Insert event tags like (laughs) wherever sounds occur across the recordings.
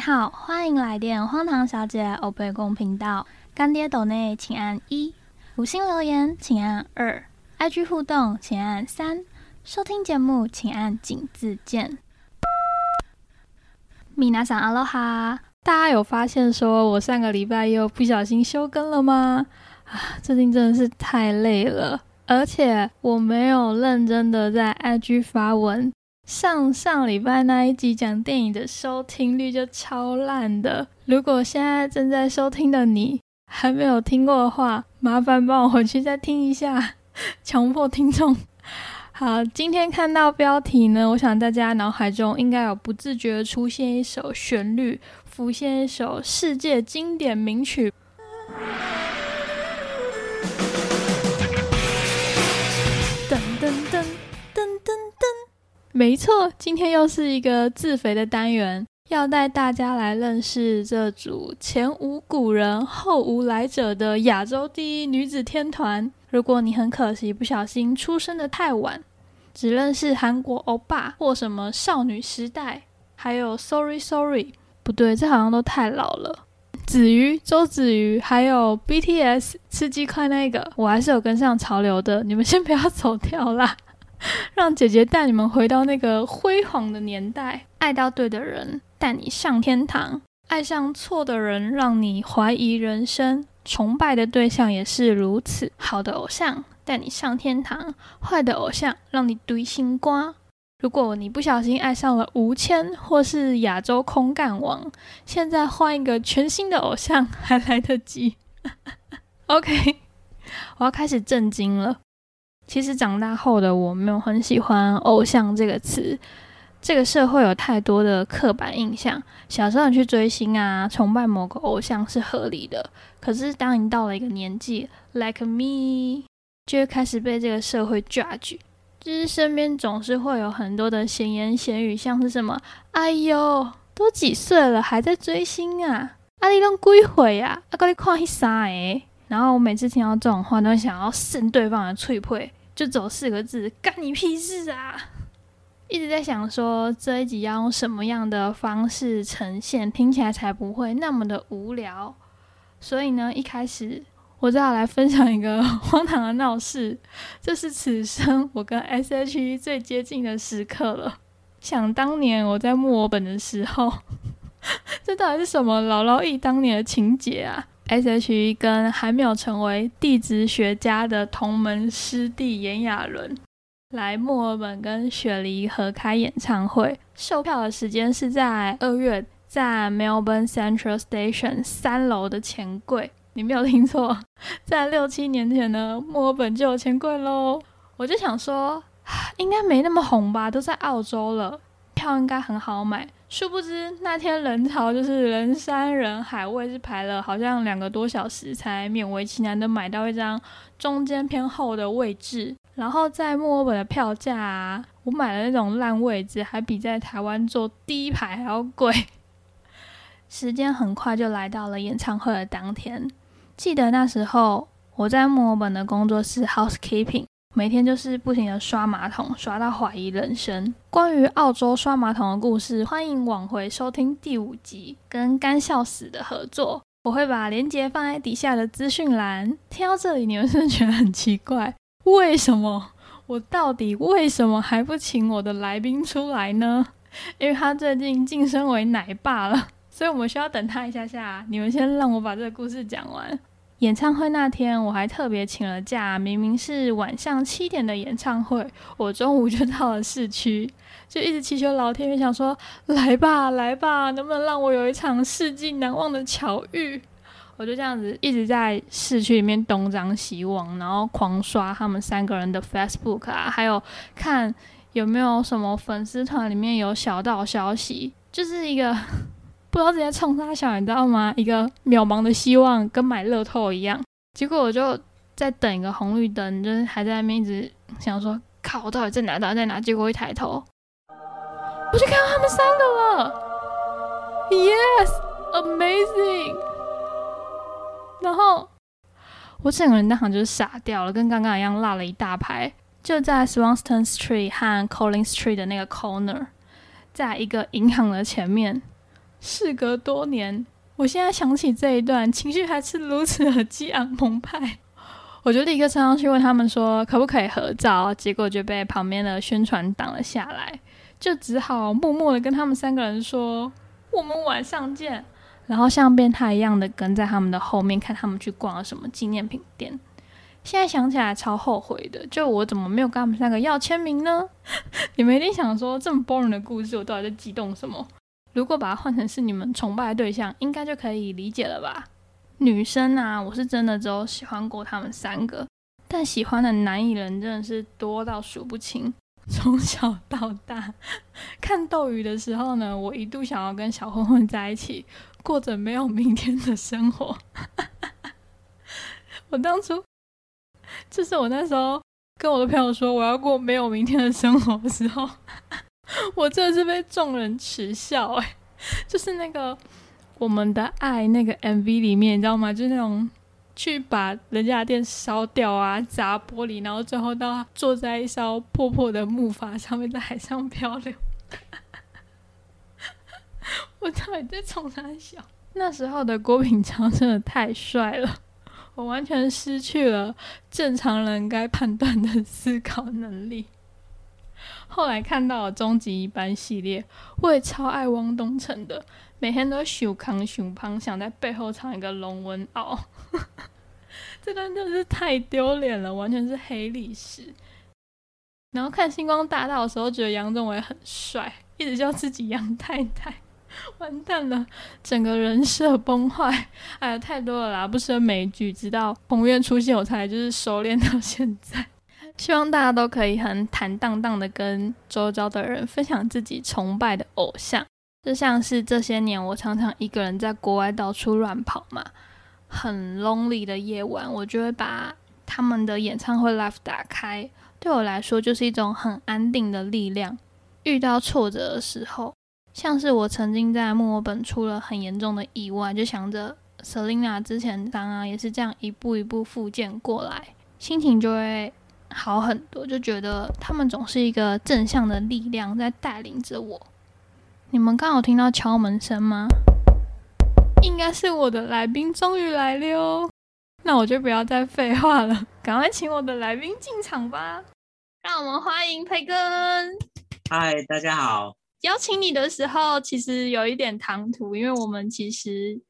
好，欢迎来电荒唐小姐欧贝公频道。干爹抖内请按一，五星留言请按二，IG 互动请按三，收听节目请按井字键。米娜桑阿罗哈，大家有发现说我上个礼拜又不小心休更了吗？啊，最近真的是太累了，而且我没有认真的在 IG 发文。上上礼拜那一集讲电影的收听率就超烂的。如果现在正在收听的你还没有听过的话，麻烦帮我回去再听一下，(laughs) 强迫听众。好，今天看到标题呢，我想大家脑海中应该有不自觉的出现一首旋律，浮现一首世界经典名曲。没错，今天又是一个自肥的单元，要带大家来认识这组前无古人后无来者的亚洲第一女子天团。如果你很可惜不小心出生的太晚，只认识韩国欧巴或什么少女时代，还有 Sorry Sorry，不对，这好像都太老了。子瑜、周子瑜，还有 BTS 吃鸡块那个，我还是有跟上潮流的。你们先不要走掉啦。(laughs) 让姐姐带你们回到那个辉煌的年代，爱到对的人带你上天堂，爱上错的人让你怀疑人生，崇拜的对象也是如此。好的偶像带你上天堂，坏的偶像让你堆心瓜。如果你不小心爱上了吴谦或是亚洲空干王，现在换一个全新的偶像还来得及。(laughs) OK，我要开始震惊了。其实长大后的我没有很喜欢“偶像”这个词，这个社会有太多的刻板印象。小时候你去追星啊，崇拜某个偶像是合理的。可是当你到了一个年纪，like me，就会开始被这个社会 judge，就是身边总是会有很多的闲言闲语，像是什么“哎呦，都几岁了还在追星啊？阿你拢几岁啊？阿哥你看啥诶？”然后我每次听到这种话，都想要扇对方的脆皮。就走四个字，干你屁事啊！一直在想说这一集要用什么样的方式呈现，听起来才不会那么的无聊。所以呢，一开始我就要来分享一个 (laughs) 荒唐的闹事，这是此生我跟 S.H.E 最接近的时刻了。想当年我在墨尔本的时候，(laughs) 这到底是什么姥姥忆当年的情节啊？S.H.E 跟还没有成为地质学家的同门师弟炎亚纶来墨尔本跟雪梨合开演唱会，售票的时间是在二月，在 Melbourne Central Station 三楼的钱柜。你没有听错，(laughs) 在六七年前呢，墨尔本就有钱柜喽。我就想说，应该没那么红吧，都在澳洲了，票应该很好买。殊不知那天人潮就是人山人海，我也是排了好像两个多小时才勉为其难的买到一张中间偏后的位置。然后在墨尔本的票价，我买了那种烂位置还比在台湾坐第一排还要贵。时间很快就来到了演唱会的当天，记得那时候我在墨尔本的工作室 housekeeping。每天就是不停的刷马桶，刷到怀疑人生。关于澳洲刷马桶的故事，欢迎往回收听第五集跟干笑死的合作，我会把链接放在底下的资讯栏。听到这里，你们是不是觉得很奇怪？为什么我到底为什么还不请我的来宾出来呢？因为他最近晋升为奶爸了，所以我们需要等他一下下。你们先让我把这个故事讲完。演唱会那天，我还特别请了假。明明是晚上七点的演唱会，我中午就到了市区，就一直祈求老天爷，想说来吧，来吧，能不能让我有一场世纪难忘的巧遇？我就这样子一直在市区里面东张西望，然后狂刷他们三个人的 Facebook 啊，还有看有没有什么粉丝团里面有小道消息，就是一个。不知道直接冲他小，你知道吗？一个渺茫的希望，跟买乐透一样。结果我就在等一个红绿灯，就是还在那边一直想说，靠，我到底在哪？到底在哪？结果一抬头，我就看到他们三个了。Yes，amazing。然后我整个人当场就是傻掉了，跟刚刚一样落了一大排。就在 Swanston Street 和 Collins Street 的那个 corner，在一个银行的前面。事隔多年，我现在想起这一段，情绪还是如此的激昂澎湃。我就立刻冲上去问他们说可不可以合照，结果就被旁边的宣传挡了下来，就只好默默的跟他们三个人说我们晚上见，然后像变态一样的跟在他们的后面看他们去逛了什么纪念品店。现在想起来超后悔的，就我怎么没有跟他们三个要签名呢？(laughs) 你们一定想说这么 boring 的故事，我到底在激动什么？如果把它换成是你们崇拜的对象，应该就可以理解了吧？女生啊，我是真的只有喜欢过他们三个，但喜欢的男艺人真的是多到数不清。(laughs) 从小到大，(laughs) 看斗鱼的时候呢，我一度想要跟小混混在一起，过着没有明天的生活。(laughs) 我当初，就是我那时候跟我的朋友说我要过没有明天的生活的时候，(laughs) 我真的是被众人耻笑哎，就是那个。我们的爱那个 MV 里面，你知道吗？就是那种去把人家的店烧掉啊，砸玻璃，然后最后到坐在一艘破破的木筏上面，在海上漂流。(laughs) 我到底在冲他笑？那时候的郭品超真的太帅了，我完全失去了正常人该判断的思考能力。后来看到了终极一班系列，我也超爱汪东城的。每天都熊康熊胖，想在背后唱一个龙纹袄，(laughs) 这段真的是太丢脸了，完全是黑历史。然后看星光大道的时候，觉得杨宗纬很帅，一直叫自己杨太太，(laughs) 完蛋了，整个人设崩坏。哎呀，太多了啦，不胜枚举。直到彭院出现，我才就是熟练到现在。希望大家都可以很坦荡荡的跟周遭的人分享自己崇拜的偶像。就像是这些年，我常常一个人在国外到处乱跑嘛，很 lonely 的夜晚，我就会把他们的演唱会 live 打开，对我来说就是一种很安定的力量。遇到挫折的时候，像是我曾经在墨尔本出了很严重的意外，就想着 Selina 之前当啊也是这样一步一步复健过来，心情就会好很多，就觉得他们总是一个正向的力量在带领着我。你们刚好听到敲门声吗？应该是我的来宾终于来了哦。那我就不要再废话了，(laughs) 赶快请我的来宾进场吧。让我们欢迎培根。嗨，大家好。邀请你的时候，其实有一点唐突，因为我们其实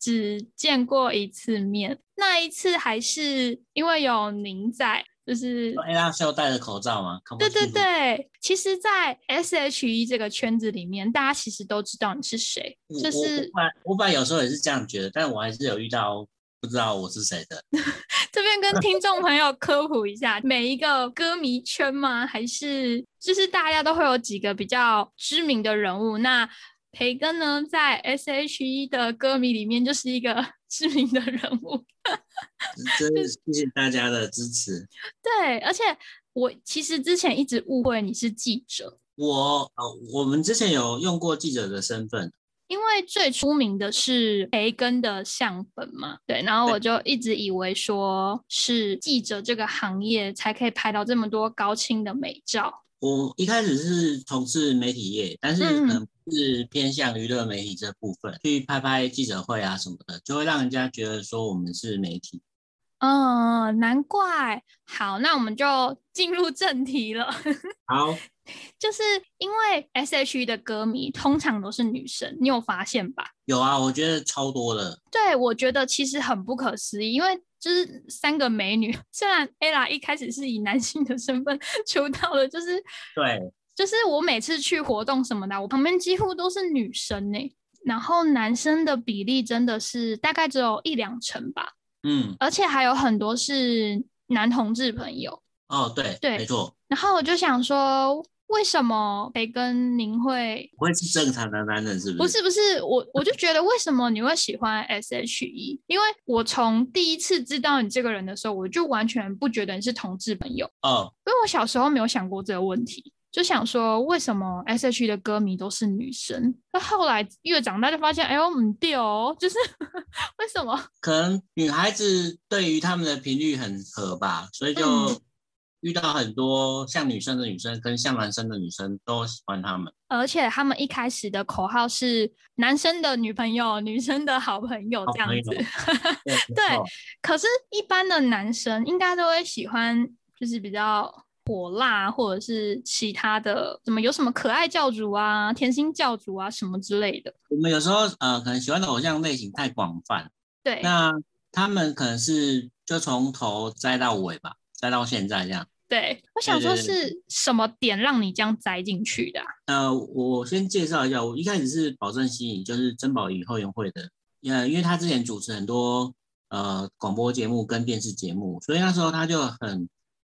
只见过一次面，那一次还是因为有您在。就是 A 拉是要戴着口罩吗？对对对，其实，在 S H E 这个圈子里面，大家其实都知道你是谁。就是我本来有时候也是这样觉得，但我还是有遇到不知道我是谁的。(laughs) 这边跟听众朋友科普一下，每一个歌迷圈吗？还是就是大家都会有几个比较知名的人物？那培根呢，在 S H E 的歌迷里面就是一个知名的人物。(laughs) 真的谢谢大家的支持。对，而且我其实之前一直误会你是记者。我呃，我们之前有用过记者的身份，因为最出名的是培根的相本嘛。对，然后我就一直以为说是记者这个行业才可以拍到这么多高清的美照。我一开始是从事媒体业，但是可能是偏向娱乐媒体这部分，去拍拍记者会啊什么的，就会让人家觉得说我们是媒体。嗯，难怪。好，那我们就进入正题了。(laughs) 好，就是因为 S.H.E 的歌迷通常都是女生，你有发现吧？有啊，我觉得超多的。对，我觉得其实很不可思议，因为就是三个美女，(laughs) 虽然 Ella 一开始是以男性的身份 (laughs) 出道的，就是对，就是我每次去活动什么的，我旁边几乎都是女生呢，然后男生的比例真的是大概只有一两成吧。嗯，而且还有很多是男同志朋友哦，对对，没错。然后我就想说，为什么培根您会不会是正常的男人？是不是？不是不是，我我就觉得为什么你会喜欢 S.H.E？因为我从第一次知道你这个人的时候，我就完全不觉得你是同志朋友哦，因为我小时候没有想过这个问题。就想说，为什么 S.H.E 的歌迷都是女生？那后来越长大就发现，哎呦，唔对哦，就是 (laughs) 为什么？可能女孩子对于他们的频率很合吧，所以就遇到很多像女生的女生跟像男生的女生都喜欢他们，而且他们一开始的口号是男生的女朋友，女生的好朋友这样子。(laughs) 对，可是一般的男生应该都会喜欢，就是比较火辣或者是其他的，怎么有什么可爱教主啊、甜心教主啊什么之类的。我们有时候呃，可能喜欢的偶像类型太广泛，对，那他们可能是就从头栽到尾吧。栽到现在这样，对我想说是什么点让你这样栽进去的？呃，我先介绍一下，我一开始是保证吸引，就是珍宝仪后援会的，呃，因为他之前主持很多呃广播节目跟电视节目，所以那时候他就很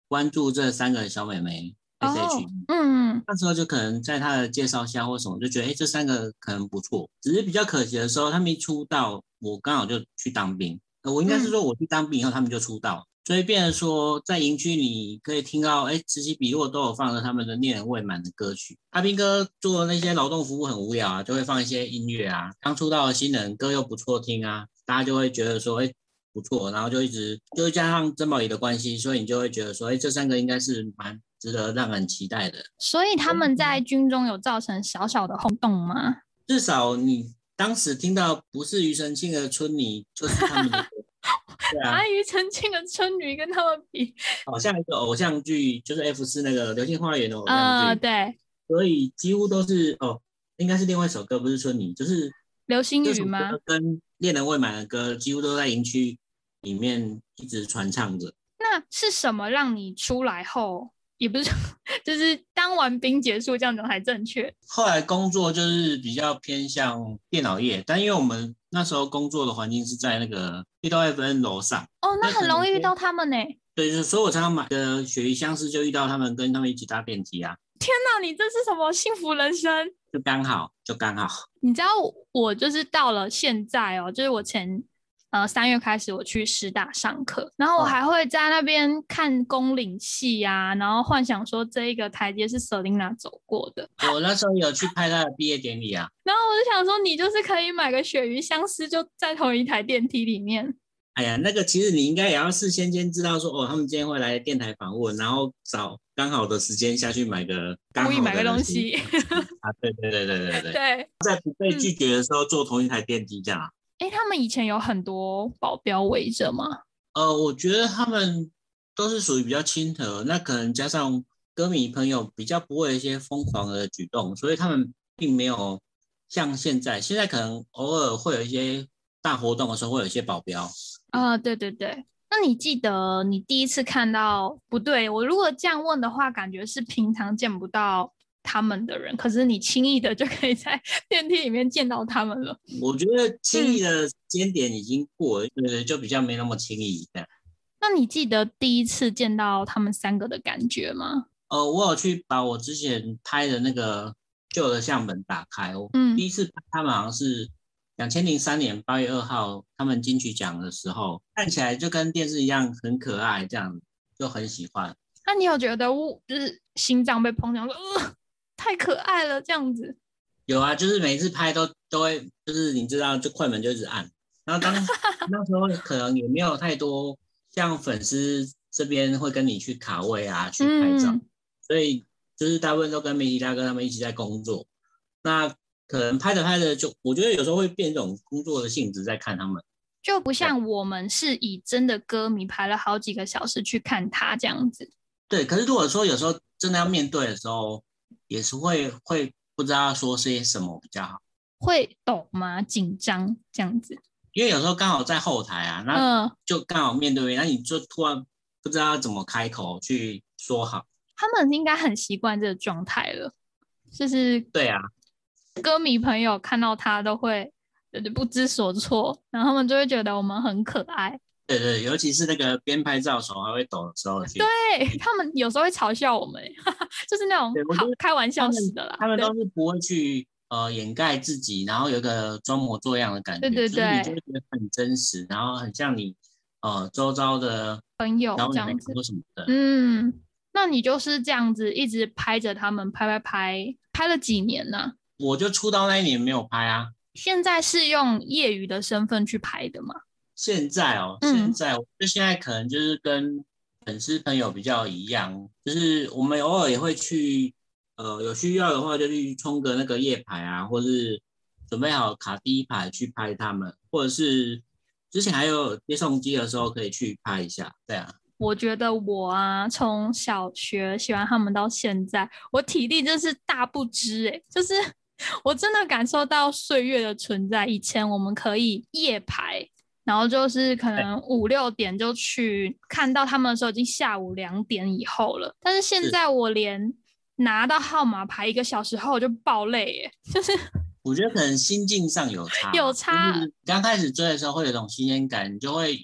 关注这三个小美眉 S H，嗯嗯，那时候就可能在他的介绍下或什么，就觉得哎这三个可能不错，只是比较可惜的时候，他们一出道，我刚好就去当兵，我应该是说我去当兵以后，他们就出道。所以变成说，在营区你可以听到，哎，此起彼落都有放着他们的恋人未满的歌曲。阿兵哥做那些劳动服务很无聊啊，就会放一些音乐啊。刚出道的新人歌又不错听啊，大家就会觉得说，哎，不错，然后就一直，就加上曾宝仪的关系，所以你就会觉得说，哎，这三个应该是蛮值得让人期待的。所以他们在军中有造成小小的轰动吗？至少你当时听到不是庾澄庆的春泥，就是他们的。(laughs) 阿庾澄庆的春泥跟他们比，好像一个偶像剧，就是 F 四那个《流星花园》的偶像剧。对，所以几乎都是哦，应该是另外一首歌，不是春泥，就是流星雨吗？跟恋人未满的歌，几乎都在营区里面一直传唱着。那是什么让你出来后？也不是，(laughs) 就是当完兵结束这样子才正确。后来工作就是比较偏向电脑业，但因为我们那时候工作的环境是在那个遇到 FN 楼上哦，那很容易遇到他们呢。对，就是所以我常常买的鳕鱼相思就遇到他们，跟他们一起搭电梯啊。天哪，你这是什么幸福人生？就刚好，就刚好。你知道我就是到了现在哦，就是我前。呃，三月开始我去师大上课，然后我还会在那边看宫岭戏啊，然后幻想说这一个台阶是 Selina 走过的。我那时候有去拍她的毕业典礼啊。然后我就想说，你就是可以买个鳕鱼相思，就在同一台电梯里面。哎呀，那个其实你应该也要事先先知道说，哦，他们今天会来电台访问，然后找刚好的时间下去买个，故意买个东西。啊，对对对对对对。(laughs) 对，在不被拒绝的时候坐同一台电梯这样。哎，他们以前有很多保镖围着吗？呃，我觉得他们都是属于比较亲和，那可能加上歌迷朋友比较不会一些疯狂的举动，所以他们并没有像现在，现在可能偶尔会有一些大活动的时候会有一些保镖。啊，对对对。那你记得你第一次看到？不对，我如果这样问的话，感觉是平常见不到。他们的人，可是你轻易的就可以在电梯里面见到他们了。我觉得轻易的间点已经过了，对对，就比较没那么轻易。那你记得第一次见到他们三个的感觉吗？呃，我有去把我之前拍的那个旧的相本打开。嗯，第一次拍他们好像是两千零三年八月二号，他们金曲奖的时候，看起来就跟电视一样很可爱，这样就很喜欢。那你有觉得我就是心脏被碰撞了？太可爱了，这样子有啊，就是每次拍都都会，就是你知道，就快门就一直按，然后当 (laughs) 那时候可能也没有太多像粉丝这边会跟你去卡位啊，去拍照，所以就是大部分都跟媒体大哥他们一起在工作，那可能拍着拍着就，我觉得有时候会变这种工作的性质在看他们，就不像我们是以真的歌迷排了好几个小时去看他这样子。对，可是如果说有时候真的要面对的时候。也是会会不知道说些什么比较好，会抖吗？紧张这样子？因为有时候刚好在后台啊，那就刚好面对面，那你就突然不知道怎么开口去说好。他们应该很习惯这个状态了，就是对啊，歌迷朋友看到他都会不知所措，然后他们就会觉得我们很可爱。对对，尤其是那个边拍照手还会抖的时候，对他们有时候会嘲笑我们，(laughs) 就是那种好开玩笑似的啦。他们都是不会去呃掩盖自己，然后有个装模作样的感觉，对对对，你就会觉得很真实，然后很像你呃周遭的朋友这样子什么的。嗯，那你就是这样子一直拍着他们拍拍拍，拍了几年呢？我就出道那一年没有拍啊。现在是用业余的身份去拍的吗？现在哦，现在就现在可能就是跟粉丝朋友比较一样，就是我们偶尔也会去，呃，有需要的话就去冲个那个夜排啊，或是准备好卡第一排去拍他们，或者是之前还有接送机的时候可以去拍一下，对啊。我觉得我啊，从小学喜欢他们到现在，我体力真是大不知欸，就是 (laughs) 我真的感受到岁月的存在。以前我们可以夜排，然后就是可能五六点就去看到他们的时候，已经下午两点以后了。但是现在我连拿到号码牌一个小时后我就爆累耶，就是 (laughs) 我觉得可能心境上有差，(laughs) 有差。刚开始追的时候会有一种新鲜感，你就会。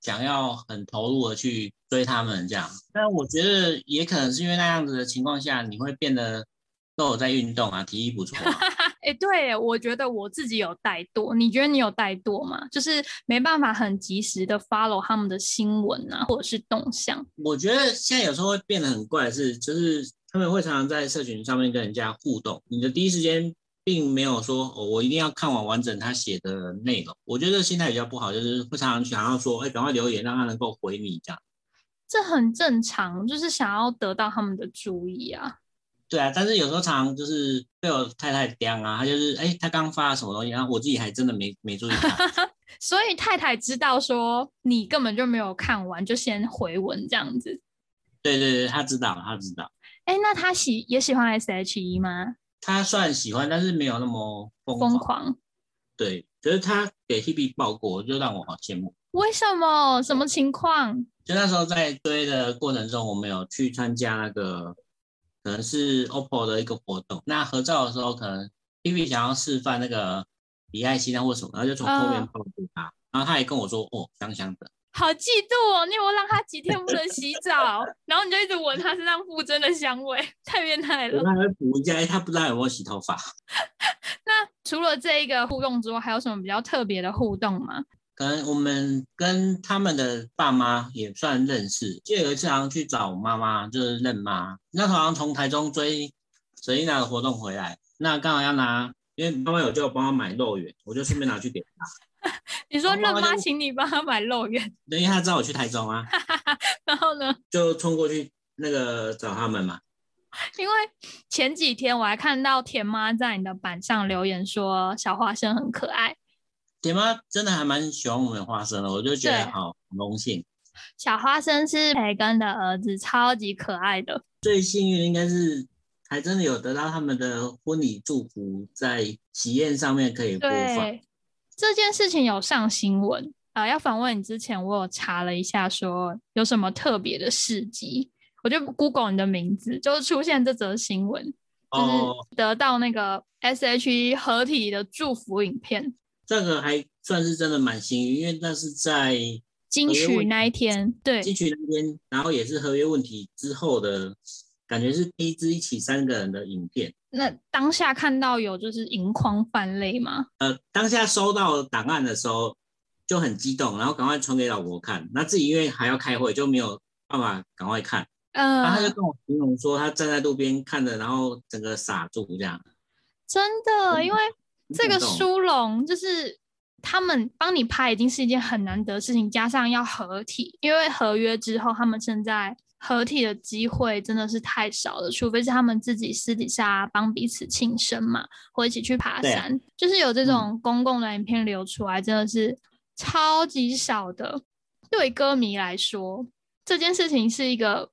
想要很投入的去追他们这样，但我觉得也可能是因为那样子的情况下，你会变得都有在运动啊，体力不错。哎，对，我觉得我自己有怠惰，你觉得你有怠惰吗？就是没办法很及时的 follow 他们的新闻啊，或者是动向。我觉得现在有时候会变得很怪，是就是他们会常常在社群上面跟人家互动，你的第一时间。并没有说哦，我一定要看完完整他写的内容。我觉得心态比较不好，就是会常常想要说，哎，赶快留言让他能够回你这样。这很正常，就是想要得到他们的注意啊。对啊，但是有时候常常就是被我太太刁啊，她就是哎，她刚发了什么东西，然后我自己还真的没没注意到。(laughs) 所以太太知道说你根本就没有看完，就先回文这样子。对对对，她知道，她知道。哎，那她喜也喜欢 S H E 吗？她算喜欢，但是没有那么疯狂。对，可是她给 Hebe 报过，就让我好羡慕。为什么？什么情况？就那时候在追的过程中，我们有去参加那个可能是 OPPO 的一个活动。那合照的时候，可能 Hebe 想要示范那个比爱心啊或什么，然后就从后面抱住他，然后他也跟我说：“哦，香香的。”好嫉妒哦！你有有让他几天不能洗澡，(laughs) 然后你就一直闻他身上附真的香味，太变态了。他会补一下，他不知道有没有洗头发。(laughs) 那除了这一个互动之外，还有什么比较特别的互动吗？可能我们跟他们的爸妈也算认识。就有一次好像去找妈妈，就是认妈。那好像从台中追沈丽娜的活动回来，那刚好要拿，因为妈妈有叫我帮她买肉圆，我就顺便拿去给她。(laughs) 你说认妈请你帮她买肉圆，因为他知道我去台中啊。(laughs) 然后呢，就冲过去那个找他们嘛。因为前几天我还看到田妈在你的板上留言说小花生很可爱。田妈真的还蛮喜欢我们花生的，我就觉得好荣幸。小花生是培根的儿子，超级可爱的。最幸运应该是还真的有得到他们的婚礼祝福，在喜宴上面可以播放。这件事情有上新闻啊！要访问你之前，我有查了一下，说有什么特别的事迹，我就 Google 你的名字，就出现这则新闻，就是得到那个 S.H.E 合体的祝福影片。这个还算是真的蛮幸运，因为那是在金曲那一天，对，金曲那天，然后也是合约问题之后的。感觉是第一支一起三个人的影片。那当下看到有就是盈眶泛泪吗？呃，当下收到档案的时候就很激动，然后赶快传给老婆看。那自己因为还要开会，就没有办法赶快看。嗯，然后他就跟我形容说，他站在路边看着，然后整个傻住这样。真的，因为这个殊荣就是他们帮你拍，已经是一件很难得的事情，加上要合体，因为合约之后他们现在。合体的机会真的是太少了，除非是他们自己私底下帮彼此庆生嘛，或一起去爬山，就是有这种公共的影片流出来，真的是超级少的。对歌迷来说，这件事情是一个，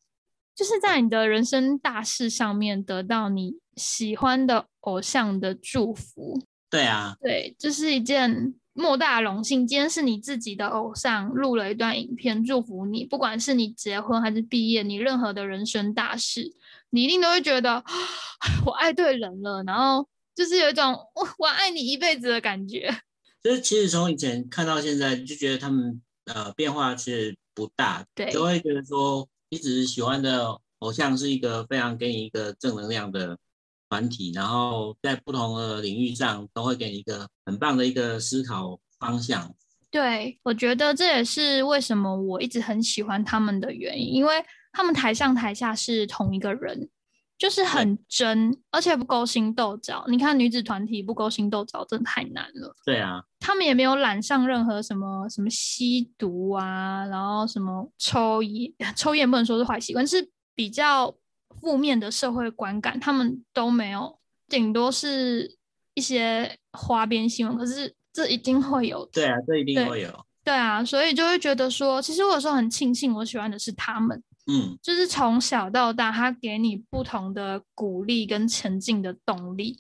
就是在你的人生大事上面得到你喜欢的偶像的祝福。对啊，对，这是一件。莫大荣幸，今天是你自己的偶像录了一段影片祝福你，不管是你结婚还是毕业，你任何的人生大事，你一定都会觉得 (sighs) 我爱对人了，然后就是有一种我我爱你一辈子的感觉。(laughs) 就是其实从以前看到现在，就觉得他们呃变化其实不大，对，就会觉得说一直喜欢的偶像是一个非常给你一个正能量的。团体，然后在不同的领域上都会给你一个很棒的一个思考方向。对，我觉得这也是为什么我一直很喜欢他们的原因，因为他们台上台下是同一个人，就是很真，而且不勾心斗角。你看女子团体不勾心斗角，真的太难了。对啊，他们也没有染上任何什么什么吸毒啊，然后什么抽烟，抽烟不能说是坏习惯，是比较负面的社会观感，他们都没有，顶多是一些花边新闻。可是这一定会有，对啊，这一定会有。对啊，所以就会觉得说，其实我有时候很庆幸，我喜欢的是他们。嗯，就是从小到大，他给你不同的鼓励跟前进的动力。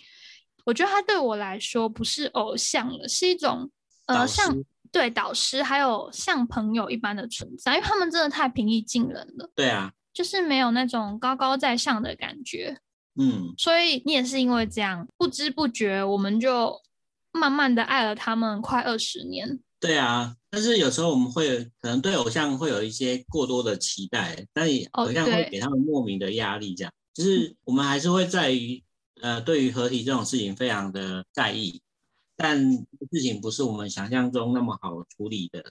我觉得他对我来说不是偶像了，是一种呃，像对导师，还有像朋友一般的存在，因为他们真的太平易近人了。对啊，就是没有那种高高在上的感觉。嗯，所以你也是因为这样，不知不觉我们就慢慢的爱了他们快二十年。对啊。但是有时候我们会可能对偶像会有一些过多的期待，但也偶像会给他们莫名的压力，这样就是我们还是会在于呃对于合体这种事情非常的在意，但事情不是我们想象中那么好处理的。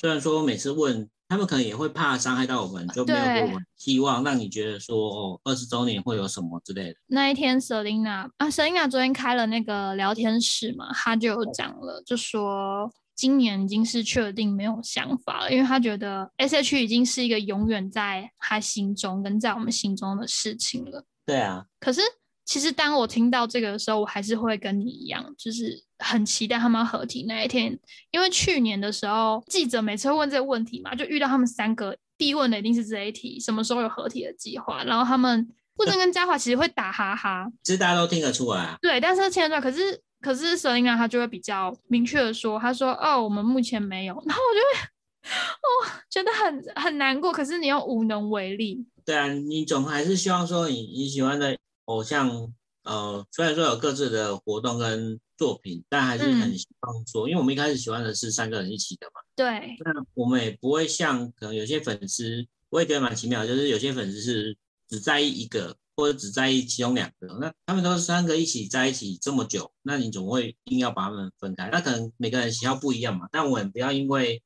虽然说每次问他们可能也会怕伤害到我们，就没有给我们希望，让你觉得说哦二十周年会有什么之类的。那一天 Selina 啊 Selina 昨天开了那个聊天室嘛，他就讲了，就说。今年已经是确定没有想法了，因为他觉得 S H 已经是一个永远在他心中跟在我们心中的事情了。对啊，可是其实当我听到这个的时候，我还是会跟你一样，就是很期待他们合体那一天。因为去年的时候，记者每次会问这个问题嘛，就遇到他们三个，必问的一定是这一题：什么时候有合体的计划？然后他们不能跟嘉华其实会打哈哈，其实大家都听得出来。对，但是现在可是。可是 Selina 她就会比较明确的说，她说哦，我们目前没有。然后我就会哦，觉得很很难过。可是你又无能为力。对啊，你总还是希望说你你喜欢的偶像，呃，虽然说有各自的活动跟作品，但还是很希望说，因为我们一开始喜欢的是三个人一起的嘛。对。那我们也不会像可能有些粉丝，我也觉得蛮奇妙，就是有些粉丝是只在意一个。或者只在意其中两个，那他们都是三个一起在一起这么久，那你总会硬要把他们分开？那可能每个人喜好不一样嘛。但我们不要因为，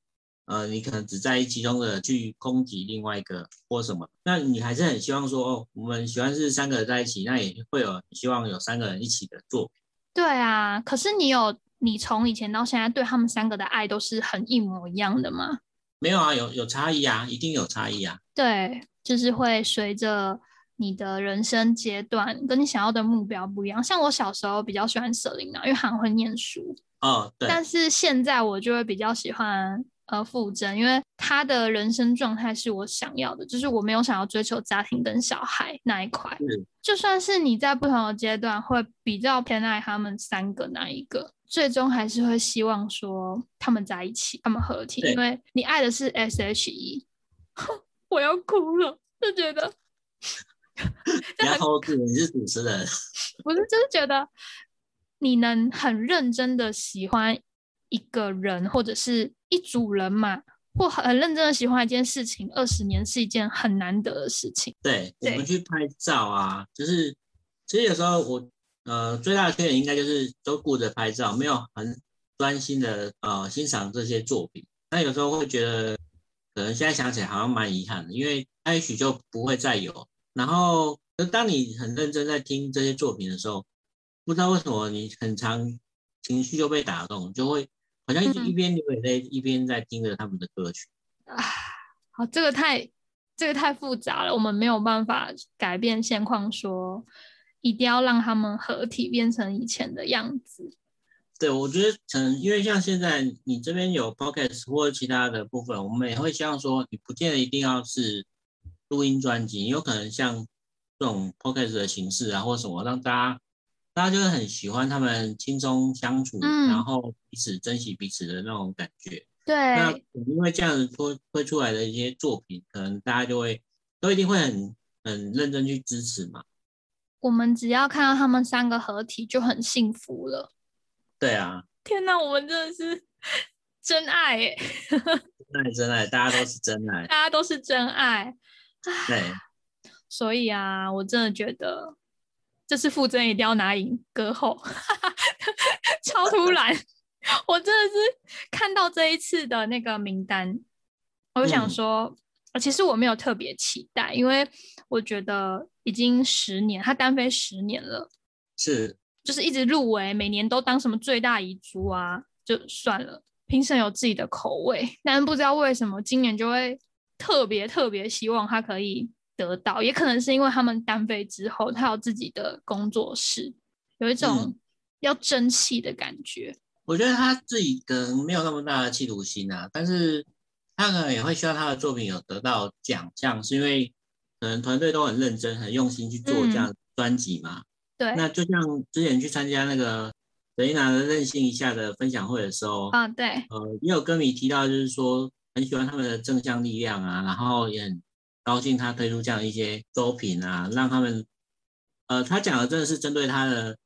呃，你可能只在意其中的去攻击另外一个或什么。那你还是很希望说，哦，我们喜欢是三个人在一起，那也会有希望有三个人一起的作品。对啊，可是你有你从以前到现在对他们三个的爱都是很一模一样的吗？没有啊，有有差异啊，一定有差异啊。对，就是会随着。你的人生阶段跟你想要的目标不一样。像我小时候比较喜欢舍琳娜，因为很会念书。哦，对。但是现在我就会比较喜欢呃傅真，因为他的人生状态是我想要的，就是我没有想要追求家庭跟小孩那一块。就算是你在不同的阶段会比较偏爱他们三个那一个，最终还是会希望说他们在一起，他们合体，因为你爱的是 S H E。我要哭了，就觉得。(laughs) 然后你是主持人，(laughs) 不是就是觉得你能很认真的喜欢一个人或者是一组人嘛，或很认真的喜欢一件事情，二十年是一件很难得的事情。对，我们去拍照啊，就是其实有时候我呃最大的缺点应该就是都顾着拍照，没有很专心的呃欣赏这些作品。那有时候会觉得，可能现在想起来好像蛮遗憾的，因为也许就不会再有。然后，当你很认真在听这些作品的时候，不知道为什么你很长情绪就被打动，就会好像一一边流眼泪一边在听着他们的歌曲。啊，好，这个太这个太复杂了，我们没有办法改变现况，说一定要让他们合体变成以前的样子。对，我觉得可能因为像现在你这边有 podcast 或其他的部分，我们也会希望说，你不见得一定要是。录音专辑有可能像这种 podcast 的形式啊，或什么，让大家大家就是很喜欢他们轻松相处，然后彼此珍惜彼此的那种感觉。对，那因为这样子推推出来的一些作品，可能大家就会都一定会很很认真去支持嘛。我们只要看到他们三个合体就很幸福了。对啊。天哪，我们真的是真爱哎！真爱 (laughs) 真爱，大家都是真爱，大家都是真爱。对，(sighs) 所以啊，我真的觉得这次傅真一定要拿赢歌后，(laughs) 超突然！我真的是看到这一次的那个名单，我就想说，其实我没有特别期待，因为我觉得已经十年，他单飞十年了，是就是一直入围，每年都当什么最大遗珠啊，就算了。评审有自己的口味，但不知道为什么今年就会特别特别希望他可以得到，也可能是因为他们单飞之后，他有自己的工作室，有一种要争气的感觉。我觉得他自己可能没有那么大的企图心啊，但是他可能也会希望他的作品有得到奖项，是因为可能团队都很认真、很用心去做这样专辑嘛。对，那就像之前去参加那个。雷娜的任性一下的分享会的时候，啊，对，呃，也有歌迷提到，就是说很喜欢他们的正向力量啊，然后也很高兴他推出这样一些作品啊，让他们，呃，他讲的真的是针对他的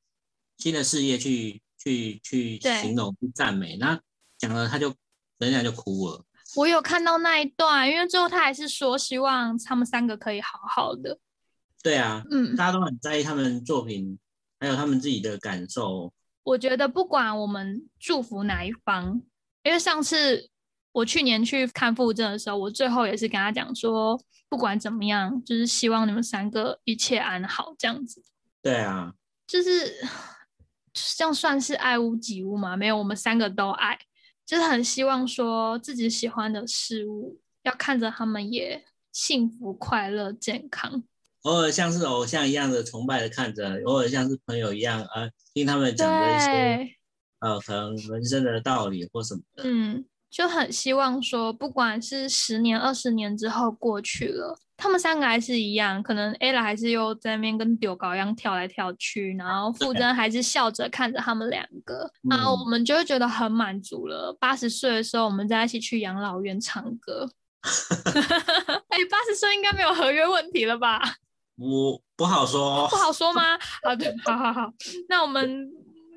新的事业去去去形容、去赞美，那讲了他就人家就哭了。我有看到那一段，因为最后他还是说希望他们三个可以好好的。对啊，嗯，大家都很在意他们作品，还有他们自己的感受。我觉得不管我们祝福哪一方，因为上次我去年去看傅正的时候，我最后也是跟他讲说，不管怎么样，就是希望你们三个一切安好这样子。对啊，就是这样算是爱屋及乌嘛？没有，我们三个都爱，就是很希望说自己喜欢的事物，要看着他们也幸福、快乐、健康。偶尔像是偶像一样的崇拜的看着，偶尔像是朋友一样呃听他们讲的一些呃可能人生的道理或什么的。嗯，就很希望说，不管是十年、二十年之后过去了，他们三个还是一样，可能 ella 还是又在那边跟丢高一样跳来跳去，然后傅真还是笑着看着他们两个，然后我们就会觉得很满足了。八十岁的时候，我们再一起去养老院唱歌。(laughs) 哎，八十岁应该没有合约问题了吧？我不好说，不好说吗？(laughs) 好的，好好好，那我们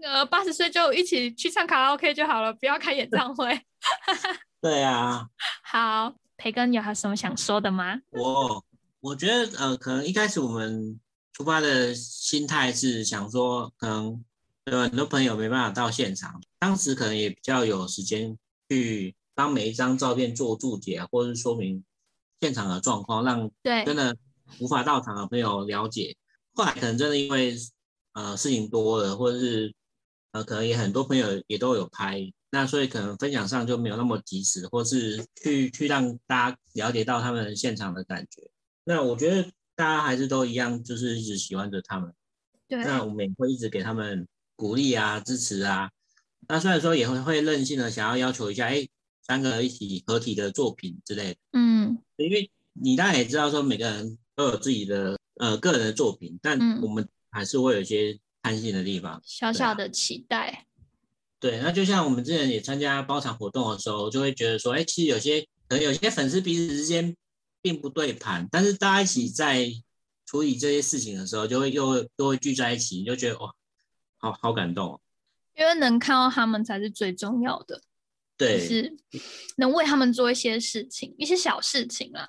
呃八十岁就一起去唱卡拉 OK 就好了，不要开演唱会。(laughs) 对啊。好，培根有还有什么想说的吗？我我觉得呃，可能一开始我们出发的心态是想说，可能有很多朋友没办法到现场，当时可能也比较有时间去帮每一张照片做注解，或者是说明现场的状况，让对真的。无法到场的朋友了解，后来可能真的因为呃事情多了，或者是呃可能也很多朋友也都有拍，那所以可能分享上就没有那么及时，或是去去让大家了解到他们现场的感觉。那我觉得大家还是都一样，就是一直喜欢着他们。对。那我们也会一直给他们鼓励啊、支持啊。那虽然说也会会任性的想要要求一下，哎，三个一起合体的作品之类的。嗯。因为你当然也知道说每个人。都有自己的呃个人的作品，但我们还是会有一些贪心的地方，小小的期待。对，那就像我们之前也参加包场活动的时候，就会觉得说，哎，其实有些可能有些粉丝彼此之间并不对盘，但是大家一起在处理这些事情的时候，就会又都会聚在一起，你就觉得哇，好好感动。因为能看到他们才是最重要的，对，是能为他们做一些事情，一些小事情啊。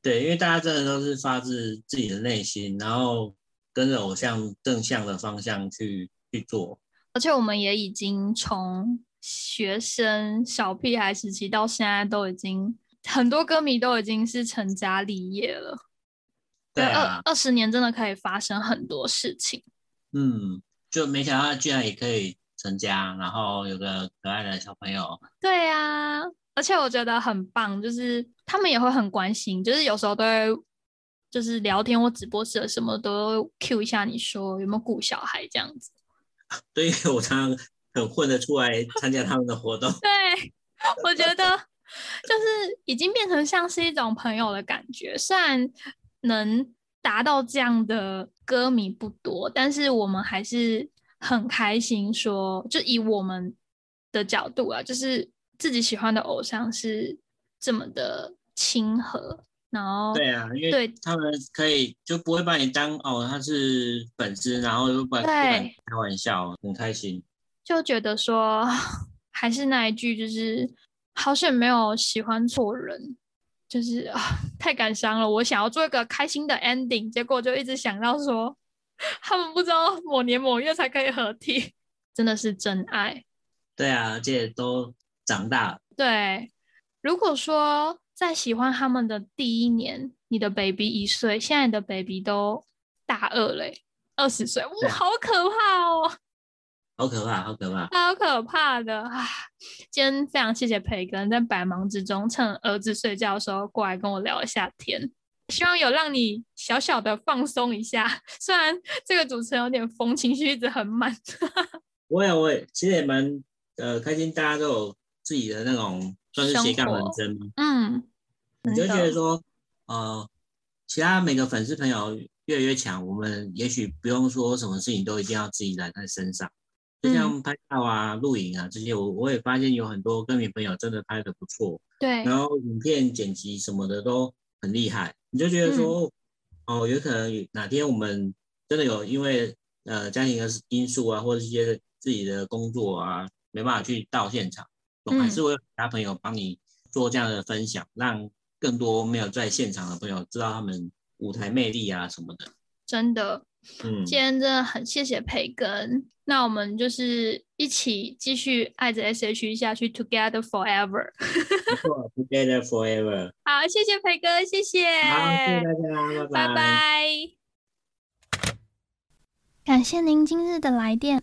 对，因为大家真的都是发自自己的内心，然后跟着偶像正向的方向去去做。而且我们也已经从学生小屁孩时期到现在，都已经很多歌迷都已经是成家立业了。对二二十年真的可以发生很多事情。嗯，就没想到居然也可以成家，然后有个可爱的小朋友。对呀。而且我觉得很棒，就是他们也会很关心，就是有时候都会就是聊天或直播时什么都 Q 一下，你说有没有顾小孩这样子？(laughs) 对，我常常很混得出来参加他们的活动。(laughs) 对，我觉得就是已经变成像是一种朋友的感觉。虽然能达到这样的歌迷不多，但是我们还是很开心。说就以我们的角度啊，就是。自己喜欢的偶像是这么的亲和，然后对啊，因为他们可以就不会把你当哦他是粉丝，然后又不敢开玩笑，很开心，就觉得说 (laughs) 还是那一句，就是好险没有喜欢错人，就是啊 (laughs) 太感伤了。我想要做一个开心的 ending，结果就一直想到说 (laughs) 他们不知道某年某月才可以合体，真的是真爱。对啊，而且都。长大对，如果说在喜欢他们的第一年，你的 baby 一岁，现在的 baby 都大二嘞，二十岁，哇，好可怕哦！(laughs) 好可怕，好可怕，好可怕的啊！今天非常谢谢培根在百忙之中趁儿子睡觉的时候过来跟我聊一下天，希望有让你小小的放松一下。(laughs) 虽然这个主持人有点疯，情绪一直很满。(laughs) 我也，我也，其实也蛮呃开心，大家都有自己的那种算是斜杠人生吗。嗯，你就觉得说，呃，其他每个粉丝朋友越来越强，我们也许不用说什么事情都一定要自己揽在身上。就像拍照啊、录影啊这些，我我也发现有很多歌迷朋友真的拍的不错，对，然后影片剪辑什么的都很厉害，你就觉得说，哦，有可能哪天我们真的有因为呃家庭的因素啊，或者一些自己的工作啊，没办法去到现场，我还是会有其他朋友帮你做这样的分享，让更多没有在现场的朋友知道他们舞台魅力啊什么的，真的。嗯，今天真的很谢谢培根，那我们就是一起继续爱着 S H E 下去，Together Forever。Together Forever。(laughs) 好，谢谢培根，谢谢。好，谢谢大家，拜拜。感谢您今日的来电，